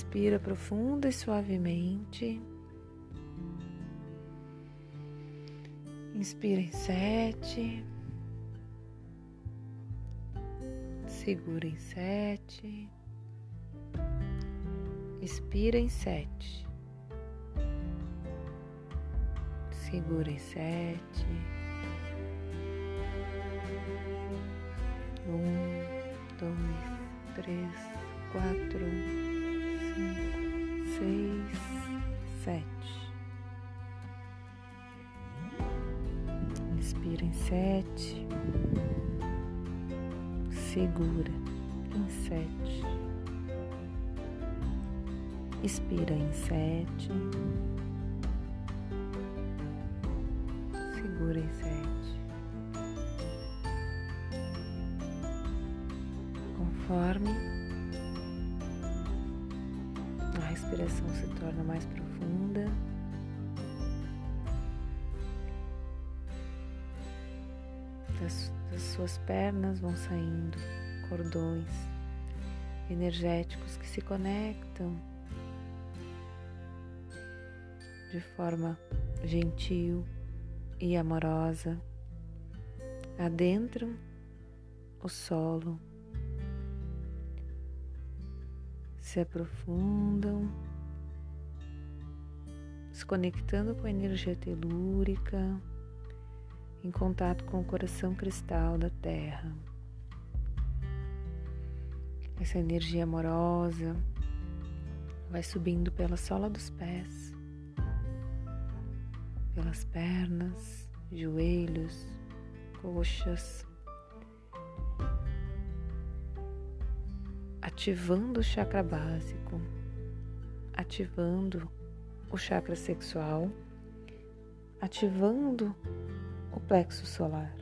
Respira profunda e suavemente. Inspira em sete. Segura em sete. Expira em sete. Segura em sete. Um, dois, três, quatro, seis, sete. Inspira em sete. Segura em sete. Expira em sete. Segura em sete. Conforme respiração se torna mais profunda, das, das suas pernas vão saindo cordões energéticos que se conectam de forma gentil e amorosa, adentram o solo, se aprofundam, se conectando com a energia telúrica, em contato com o coração cristal da Terra. Essa energia amorosa vai subindo pela sola dos pés, pelas pernas, joelhos, coxas, ativando o chakra básico, ativando o chakra sexual, ativando o plexo solar,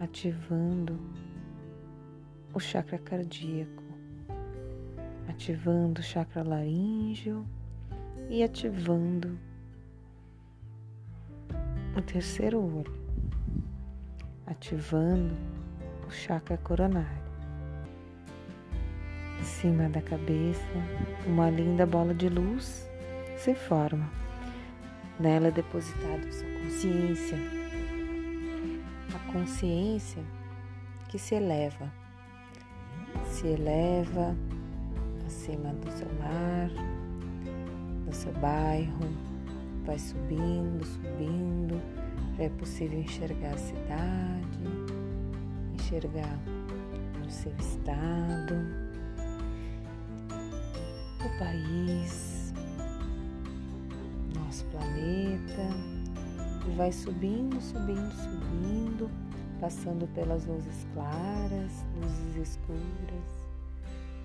ativando o chakra cardíaco, ativando o chakra laríngeo e ativando o terceiro olho, ativando o chakra coronário. Cima da cabeça, uma linda bola de luz se forma. Nela é depositada sua consciência, a consciência que se eleva, se eleva acima do seu lar, do seu bairro, vai subindo, subindo, já é possível enxergar a cidade, enxergar o seu estado, país, nosso planeta, e vai subindo, subindo, subindo, passando pelas luzes claras, luzes escuras,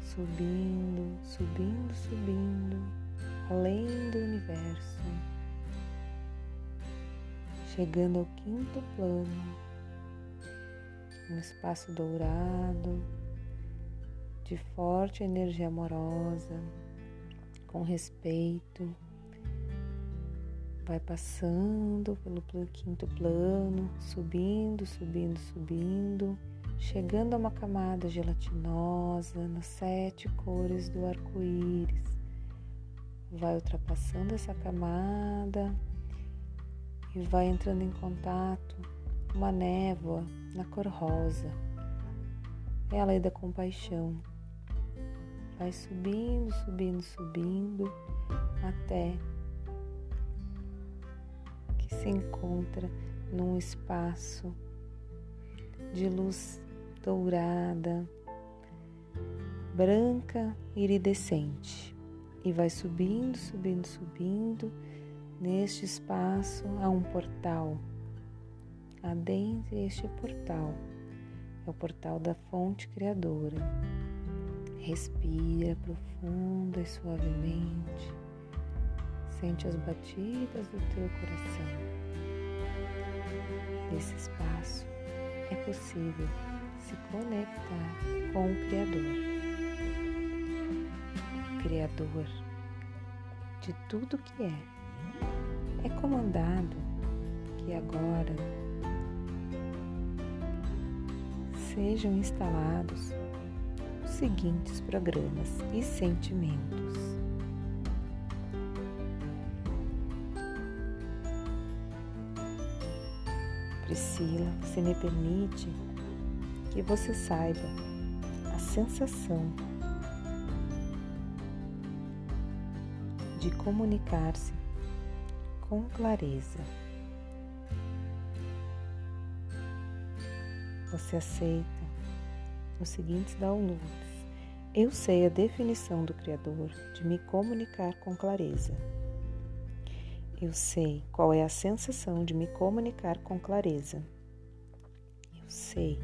subindo, subindo, subindo, além do universo chegando ao quinto plano, um espaço dourado, de forte energia amorosa, com respeito. Vai passando pelo quinto plano, subindo, subindo, subindo, chegando a uma camada gelatinosa nas sete cores do arco-íris. Vai ultrapassando essa camada e vai entrando em contato com uma névoa na cor rosa. É a lei da compaixão. Vai subindo, subindo, subindo até que se encontra num espaço de luz dourada, branca, iridescente. E vai subindo, subindo, subindo Neste espaço há um portal. Adentre este portal. É o portal da fonte criadora. Respira profunda e suavemente. Sente as batidas do teu coração. Nesse espaço é possível se conectar com o Criador. Criador de tudo que é é comandado que agora sejam instalados os seguintes programas e sentimentos. Priscila, você me permite que você saiba a sensação de comunicar-se com clareza. Você aceita os seguintes downloads. Eu sei a definição do Criador de me comunicar com clareza. Eu sei qual é a sensação de me comunicar com clareza. Eu sei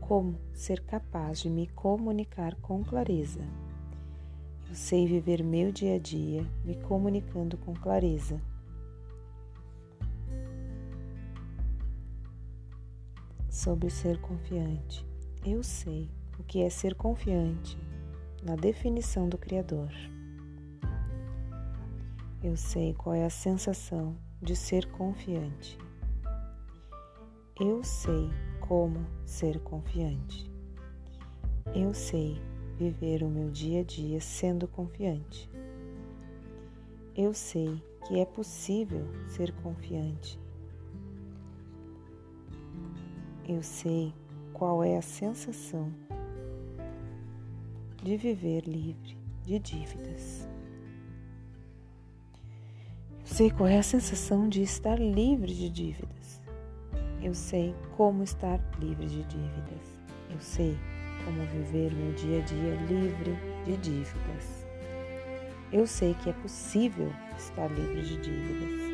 como ser capaz de me comunicar com clareza. Eu sei viver meu dia a dia me comunicando com clareza. Sobre ser confiante. Eu sei o que é ser confiante na definição do Criador. Eu sei qual é a sensação de ser confiante. Eu sei como ser confiante. Eu sei viver o meu dia a dia sendo confiante. Eu sei que é possível ser confiante. Eu sei qual é a sensação de viver livre de dívidas. Eu sei qual é a sensação de estar livre de dívidas. Eu sei como estar livre de dívidas. Eu sei como viver meu dia a dia livre de dívidas. Eu sei que é possível estar livre de dívidas.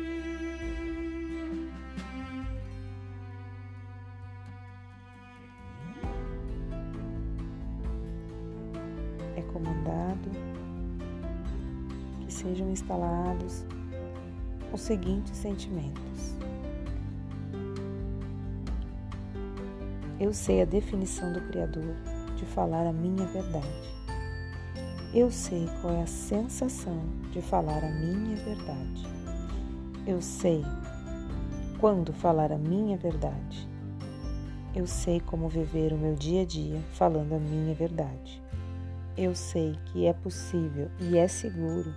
Os seguintes sentimentos. Eu sei a definição do Criador de falar a minha verdade. Eu sei qual é a sensação de falar a minha verdade. Eu sei quando falar a minha verdade. Eu sei como viver o meu dia a dia falando a minha verdade. Eu sei que é possível e é seguro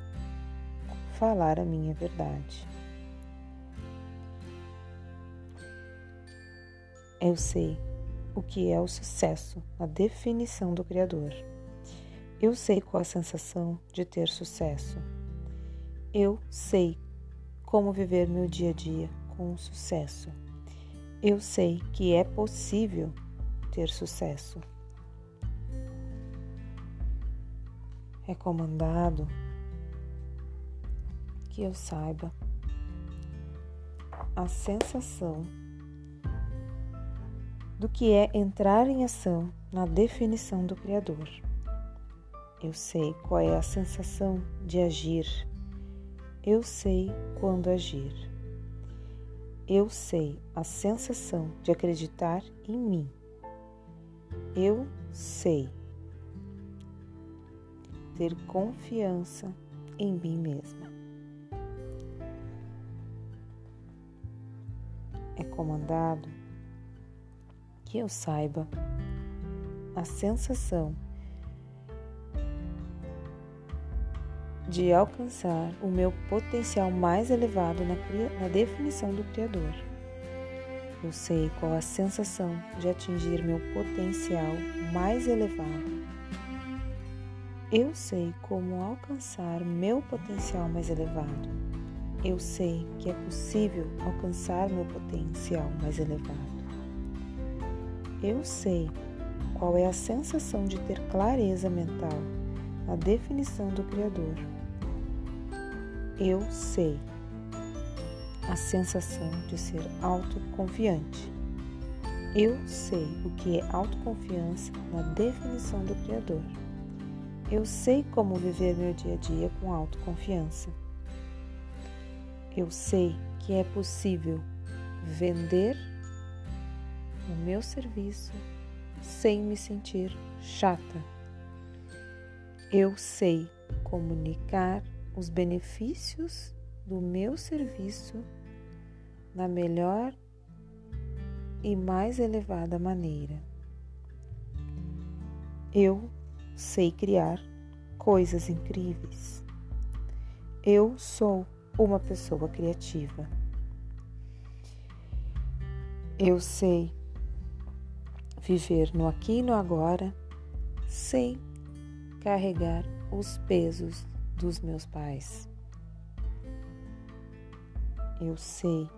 falar a minha verdade. Eu sei o que é o sucesso na definição do Criador. Eu sei qual a sensação de ter sucesso. Eu sei como viver meu dia a dia com sucesso. Eu sei que é possível ter sucesso. É comandado que eu saiba a sensação do que é entrar em ação na definição do Criador. Eu sei qual é a sensação de agir. Eu sei quando agir. Eu sei a sensação de acreditar em mim. Eu sei ter confiança em mim mesma. É comandado que eu saiba a sensação de alcançar o meu potencial mais elevado na, na, definição do Criador. Eu sei qual a sensação de atingir meu potencial mais elevado. Eu sei como alcançar meu potencial mais elevado. Eu sei que é possível alcançar meu potencial mais elevado. Eu sei qual é a sensação de ter clareza mental na definição do Criador. Eu sei a sensação de ser autoconfiante. Eu sei o que é autoconfiança na definição do Criador. Eu sei como viver meu dia a dia com autoconfiança. Eu sei que é possível vender o meu serviço sem me sentir chata. Eu sei comunicar os benefícios do meu serviço na melhor e mais elevada maneira. Eu sei criar coisas incríveis. Eu sou uma pessoa criativa. Eu sei viver no aqui e no agora sem carregar os pesos dos meus pais. Eu sei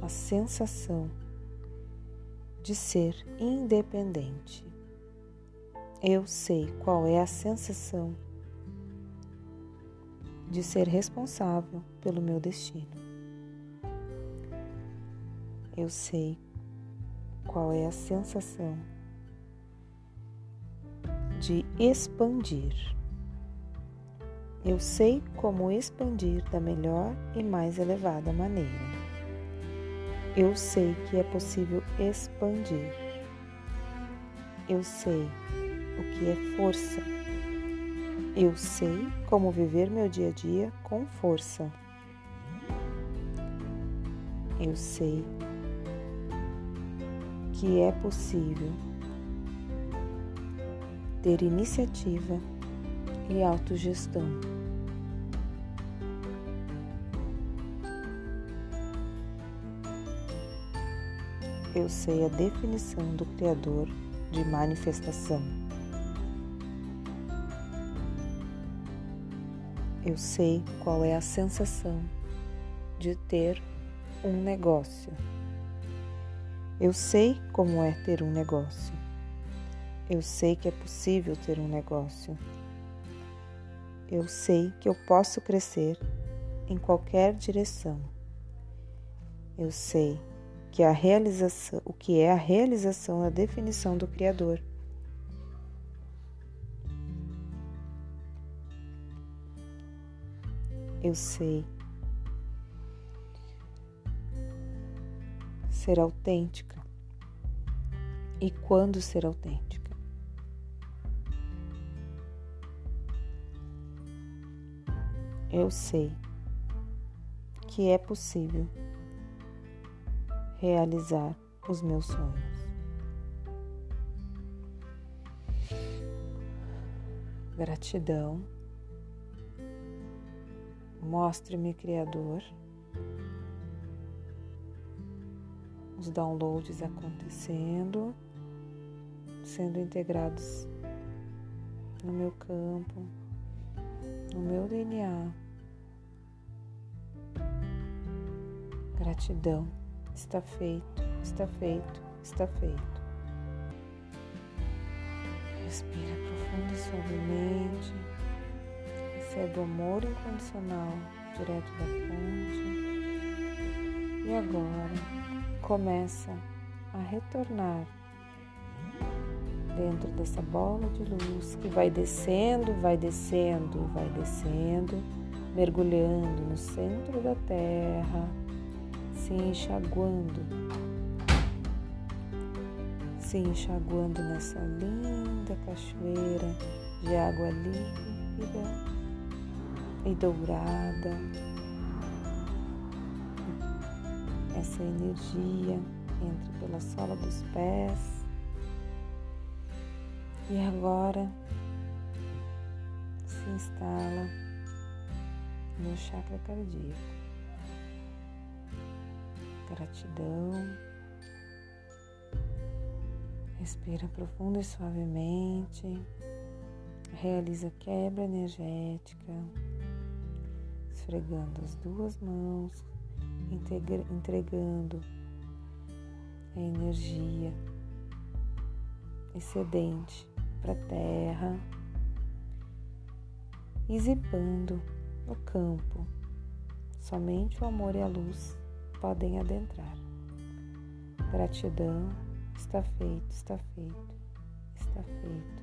a sensação de ser independente. Eu sei qual é a sensação de ser responsável pelo meu destino. Eu sei qual é a sensação de expandir. Eu sei como expandir da melhor e mais elevada maneira. Eu sei que é possível expandir. Eu sei o que é força. Eu sei como viver meu dia a dia com força. Eu sei que é possível ter iniciativa e autogestão. Eu sei a definição do Criador de manifestação. Eu sei qual é a sensação de ter um negócio. Eu sei como é ter um negócio. Eu sei que é possível ter um negócio. Eu sei que eu posso crescer em qualquer direção. Eu sei que a realização, o que é a realização da definição do Criador. Eu sei ser autêntica e quando ser autêntica. Eu sei que é possível realizar os meus sonhos. Gratidão. Mostre-me, Criador. os downloads acontecendo, sendo integrados no meu campo, no meu DNA. Gratidão. Está feito, está feito, está feito. Respira profundo e suavemente. Recebe o amor incondicional direto da fonte. E agora começa a retornar dentro dessa bola de luz que vai descendo, vai descendo, vai descendo, mergulhando no centro da terra, se enxaguando, se enxaguando nessa linda cachoeira de água límpida e dourada essa energia entra pela sola dos pés e agora se instala no chakra cardíaco. Gratidão. Respira profundo e suavemente. Realiza quebra energética, esfregando as duas mãos entregando a energia excedente para a terra e zipando o campo. Somente o amor e a luz podem adentrar. Gratidão, está feito, está feito, está feito.